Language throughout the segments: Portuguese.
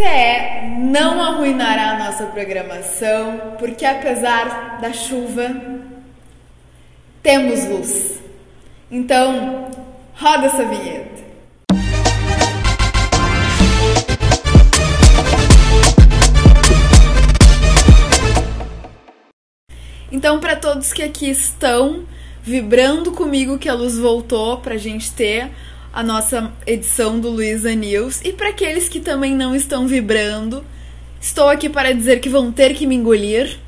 é não arruinará a nossa programação, porque apesar da chuva, temos luz. Então, roda essa vinheta. Então, para todos que aqui estão vibrando comigo que a luz voltou para a gente ter a nossa edição do Luiza News. E para aqueles que também não estão vibrando, estou aqui para dizer que vão ter que me engolir.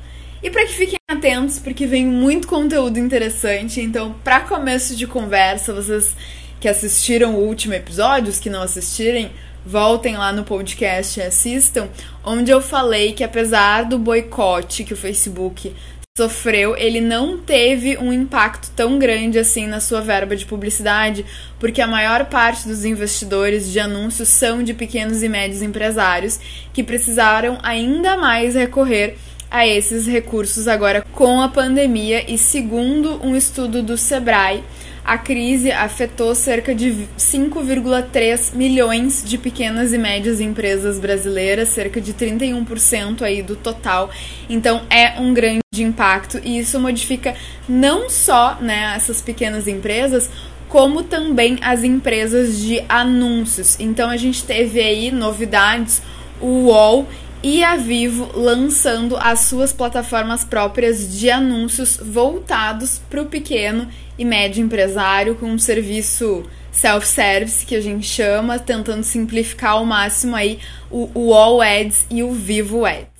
E para que fiquem atentos, porque vem muito conteúdo interessante. Então, para começo de conversa, vocês que assistiram o último episódio, os que não assistirem, voltem lá no podcast e assistam, onde eu falei que apesar do boicote que o Facebook sofreu, ele não teve um impacto tão grande assim na sua verba de publicidade, porque a maior parte dos investidores de anúncios são de pequenos e médios empresários que precisaram ainda mais recorrer a esses recursos agora com a pandemia. E segundo um estudo do Sebrae, a crise afetou cerca de 5,3 milhões de pequenas e médias empresas brasileiras, cerca de 31% aí do total. Então é um grande impacto e isso modifica não só né, essas pequenas empresas, como também as empresas de anúncios. Então a gente teve aí novidades, o UOL e a Vivo lançando as suas plataformas próprias de anúncios voltados para o pequeno e médio empresário com um serviço self-service que a gente chama, tentando simplificar ao máximo aí o, o All Ads e o Vivo Ads.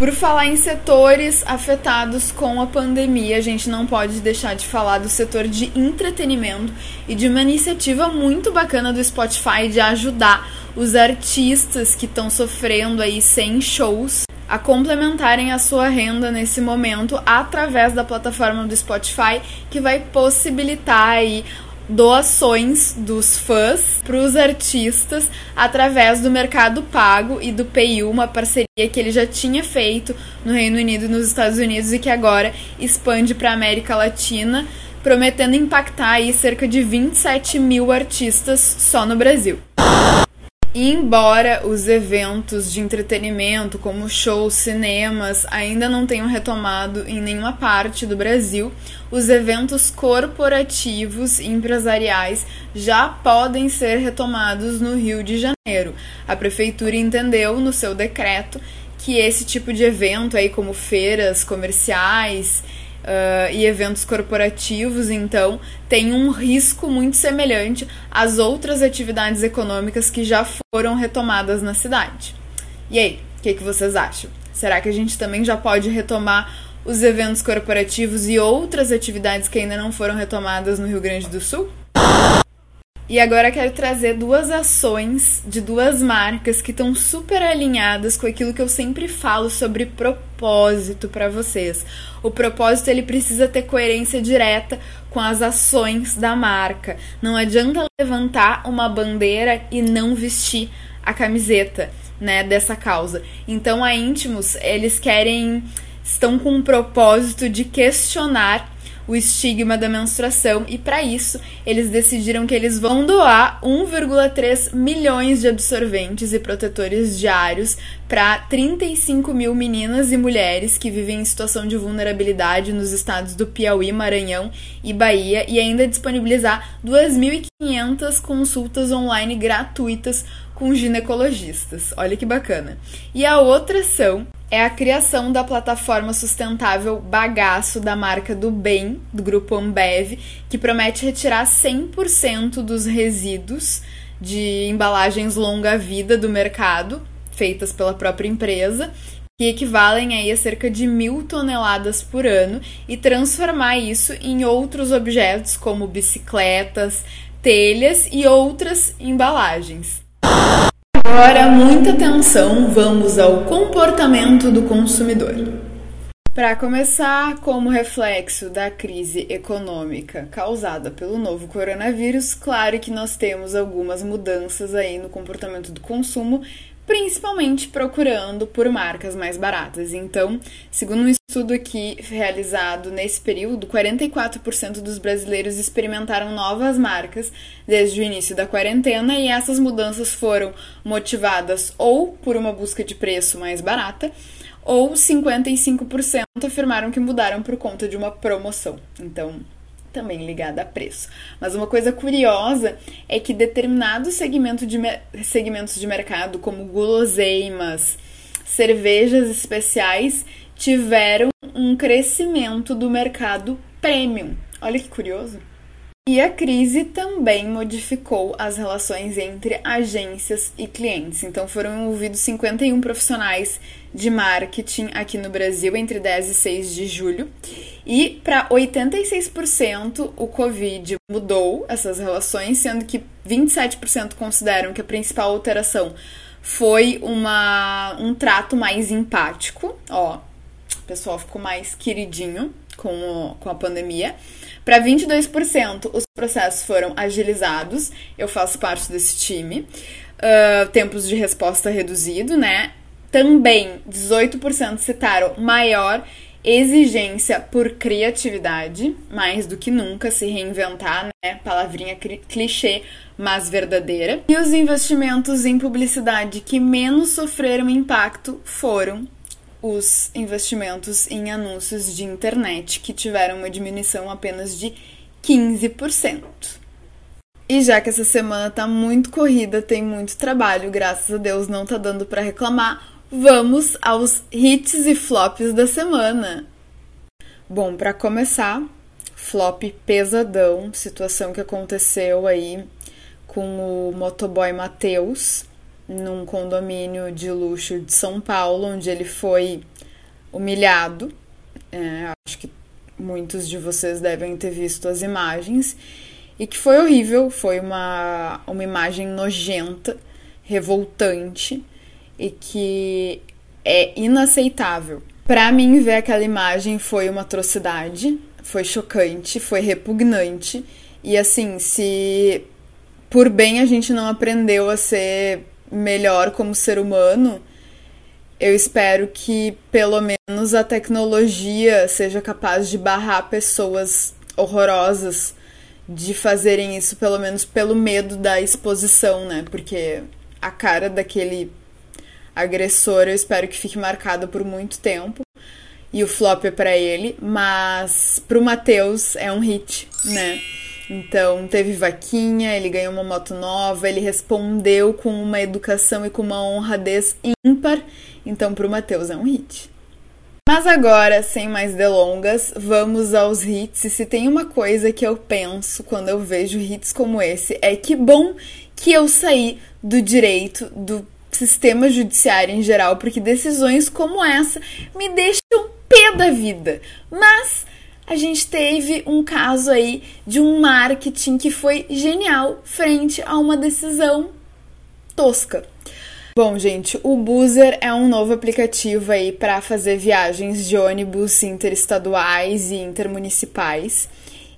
Por falar em setores afetados com a pandemia, a gente não pode deixar de falar do setor de entretenimento e de uma iniciativa muito bacana do Spotify de ajudar os artistas que estão sofrendo aí sem shows a complementarem a sua renda nesse momento através da plataforma do Spotify, que vai possibilitar aí doações dos fãs para os artistas através do Mercado Pago e do PayU, uma parceria que ele já tinha feito no Reino Unido e nos Estados Unidos e que agora expande para a América Latina, prometendo impactar aí cerca de 27 mil artistas só no Brasil. Embora os eventos de entretenimento, como shows, cinemas, ainda não tenham retomado em nenhuma parte do Brasil, os eventos corporativos e empresariais já podem ser retomados no Rio de Janeiro. A prefeitura entendeu no seu decreto que esse tipo de evento aí como feiras comerciais uh, e eventos corporativos, então, tem um risco muito semelhante às outras atividades econômicas que já foram retomadas na cidade. E aí, o que, que vocês acham? Será que a gente também já pode retomar os eventos corporativos e outras atividades que ainda não foram retomadas no Rio Grande do Sul? E agora quero trazer duas ações de duas marcas que estão super alinhadas com aquilo que eu sempre falo sobre propósito para vocês. O propósito ele precisa ter coerência direta com as ações da marca. Não adianta levantar uma bandeira e não vestir a camiseta, né, dessa causa. Então a Íntimos, eles querem estão com um propósito de questionar o estigma da menstruação. E para isso eles decidiram que eles vão doar 1,3 milhões de absorventes e protetores diários para 35 mil meninas e mulheres que vivem em situação de vulnerabilidade nos estados do Piauí, Maranhão e Bahia e ainda disponibilizar 2.500 consultas online gratuitas com ginecologistas. Olha que bacana. E a outra ação é a criação da plataforma sustentável Bagaço da marca do Bem, do grupo Ambev, que promete retirar 100% dos resíduos de embalagens longa-vida do mercado, feitas pela própria empresa, que equivalem aí a cerca de mil toneladas por ano, e transformar isso em outros objetos como bicicletas, telhas e outras embalagens. Agora, muita atenção, vamos ao comportamento do consumidor. Para começar, como reflexo da crise econômica causada pelo novo coronavírus, claro que nós temos algumas mudanças aí no comportamento do consumo, principalmente procurando por marcas mais baratas. Então, segundo um estudo aqui realizado nesse período, 44% dos brasileiros experimentaram novas marcas desde o início da quarentena e essas mudanças foram motivadas ou por uma busca de preço mais barata, ou 55% afirmaram que mudaram por conta de uma promoção. Então, também ligada a preço. Mas uma coisa curiosa é que determinados segmento de, segmentos de mercado, como guloseimas, cervejas especiais, tiveram um crescimento do mercado premium. Olha que curioso. E a crise também modificou as relações entre agências e clientes. Então foram envolvidos 51 profissionais de marketing aqui no Brasil entre 10 e 6 de julho. E para 86% o Covid mudou essas relações, sendo que 27% consideram que a principal alteração foi uma, um trato mais empático. Ó, o pessoal ficou mais queridinho com, o, com a pandemia. Para 22%, os processos foram agilizados. Eu faço parte desse time. Uh, tempos de resposta reduzido, né? Também 18% citaram maior exigência por criatividade, mais do que nunca se reinventar, né? Palavrinha clichê, mas verdadeira. E os investimentos em publicidade que menos sofreram impacto foram os investimentos em anúncios de internet, que tiveram uma diminuição apenas de 15%. E já que essa semana tá muito corrida, tem muito trabalho, graças a Deus não tá dando para reclamar, vamos aos hits e flops da semana. Bom, para começar, flop pesadão, situação que aconteceu aí com o motoboy Matheus, num condomínio de luxo de São Paulo, onde ele foi humilhado. É, acho que muitos de vocês devem ter visto as imagens. E que foi horrível, foi uma, uma imagem nojenta, revoltante e que é inaceitável. Para mim, ver aquela imagem foi uma atrocidade, foi chocante, foi repugnante. E assim, se por bem a gente não aprendeu a ser melhor como ser humano, eu espero que pelo menos a tecnologia seja capaz de barrar pessoas horrorosas de fazerem isso, pelo menos pelo medo da exposição, né? Porque a cara daquele agressor eu espero que fique marcada por muito tempo. E o flop é para ele, mas pro Matheus é um hit, né? Então, teve vaquinha, ele ganhou uma moto nova, ele respondeu com uma educação e com uma honradez ímpar. Então, pro Matheus é um hit. Mas agora, sem mais delongas, vamos aos hits. E se tem uma coisa que eu penso quando eu vejo hits como esse, é que bom que eu saí do direito, do sistema judiciário em geral, porque decisões como essa me deixam pé da vida. Mas a gente teve um caso aí de um marketing que foi genial frente a uma decisão tosca. Bom, gente, o Boozer é um novo aplicativo aí para fazer viagens de ônibus interestaduais e intermunicipais.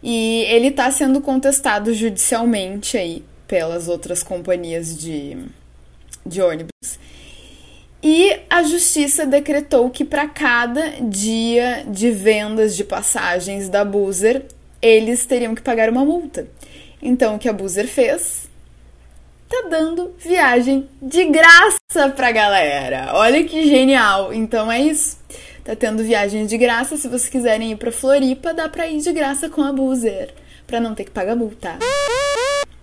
E ele está sendo contestado judicialmente aí pelas outras companhias de, de ônibus. E a justiça decretou que para cada dia de vendas de passagens da Boozer, eles teriam que pagar uma multa. Então, o que a Boozer fez? Tá dando viagem de graça pra galera. Olha que genial. Então é isso. Tá tendo viagem de graça. Se vocês quiserem ir pra Floripa, dá pra ir de graça com a Boozer, pra não ter que pagar multa.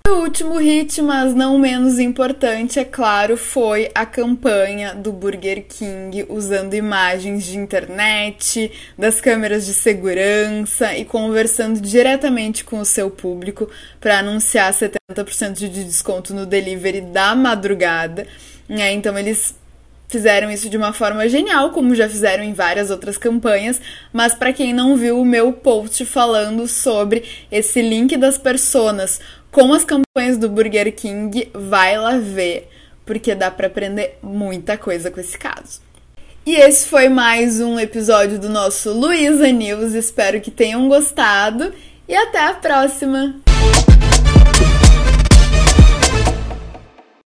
O último hit, mas não menos importante, é claro, foi a campanha do Burger King usando imagens de internet, das câmeras de segurança e conversando diretamente com o seu público para anunciar 70% de desconto no delivery da madrugada. É, então eles fizeram isso de uma forma genial, como já fizeram em várias outras campanhas, mas para quem não viu o meu post falando sobre esse link das personas com as campanhas do Burger King, vai lá ver, porque dá para aprender muita coisa com esse caso. E esse foi mais um episódio do nosso Luísa News. Espero que tenham gostado e até a próxima!